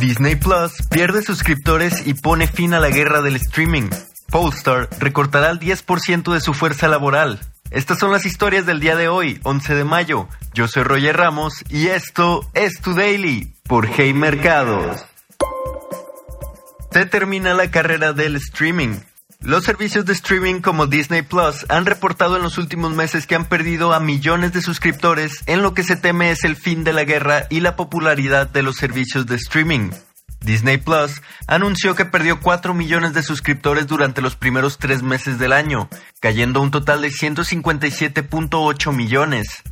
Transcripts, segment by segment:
Disney Plus pierde suscriptores y pone fin a la guerra del streaming. Polestar recortará el 10% de su fuerza laboral. Estas son las historias del día de hoy, 11 de mayo. Yo soy Roger Ramos y esto es Tu Daily por Hey Mercados. Se termina la carrera del streaming. Los servicios de streaming como Disney Plus han reportado en los últimos meses que han perdido a millones de suscriptores en lo que se teme es el fin de la guerra y la popularidad de los servicios de streaming. Disney Plus anunció que perdió 4 millones de suscriptores durante los primeros tres meses del año, cayendo un total de 157.8 millones.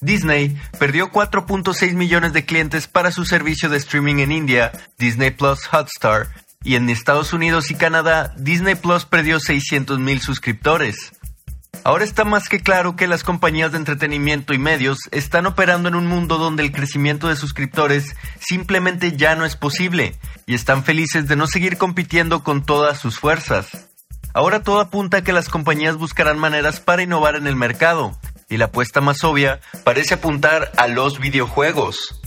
Disney perdió 4.6 millones de clientes para su servicio de streaming en India, Disney Plus Hotstar, y en Estados Unidos y Canadá, Disney Plus perdió 600 mil suscriptores. Ahora está más que claro que las compañías de entretenimiento y medios están operando en un mundo donde el crecimiento de suscriptores simplemente ya no es posible y están felices de no seguir compitiendo con todas sus fuerzas. Ahora todo apunta a que las compañías buscarán maneras para innovar en el mercado y la apuesta más obvia parece apuntar a los videojuegos.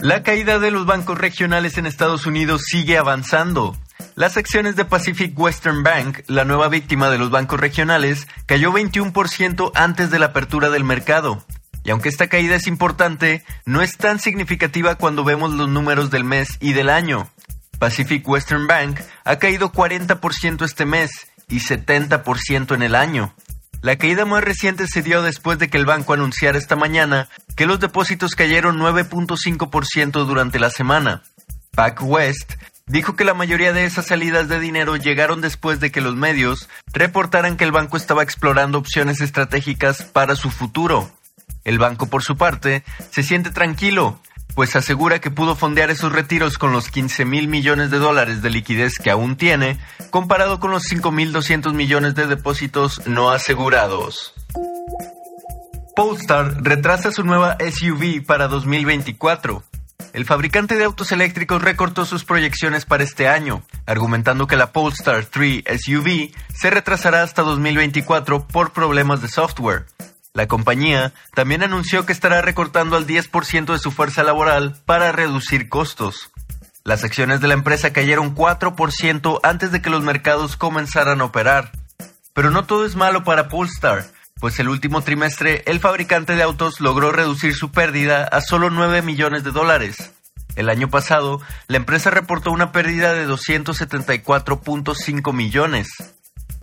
La caída de los bancos regionales en Estados Unidos sigue avanzando. Las acciones de Pacific Western Bank, la nueva víctima de los bancos regionales, cayó 21% antes de la apertura del mercado. Y aunque esta caída es importante, no es tan significativa cuando vemos los números del mes y del año. Pacific Western Bank ha caído 40% este mes y 70% en el año. La caída más reciente se dio después de que el banco anunciara esta mañana que los depósitos cayeron 9.5% durante la semana. PacWest dijo que la mayoría de esas salidas de dinero llegaron después de que los medios reportaran que el banco estaba explorando opciones estratégicas para su futuro. El banco, por su parte, se siente tranquilo, pues asegura que pudo fondear esos retiros con los 15 mil millones de dólares de liquidez que aún tiene, comparado con los 5.200 millones de depósitos no asegurados. Polestar retrasa su nueva SUV para 2024. El fabricante de autos eléctricos recortó sus proyecciones para este año, argumentando que la Polestar 3 SUV se retrasará hasta 2024 por problemas de software. La compañía también anunció que estará recortando al 10% de su fuerza laboral para reducir costos. Las acciones de la empresa cayeron 4% antes de que los mercados comenzaran a operar. Pero no todo es malo para Polestar, pues el último trimestre el fabricante de autos logró reducir su pérdida a solo 9 millones de dólares. El año pasado, la empresa reportó una pérdida de 274.5 millones.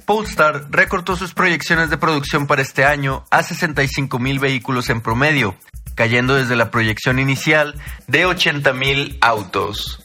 Polestar recortó sus proyecciones de producción para este año a 65 mil vehículos en promedio, cayendo desde la proyección inicial de 80 mil autos.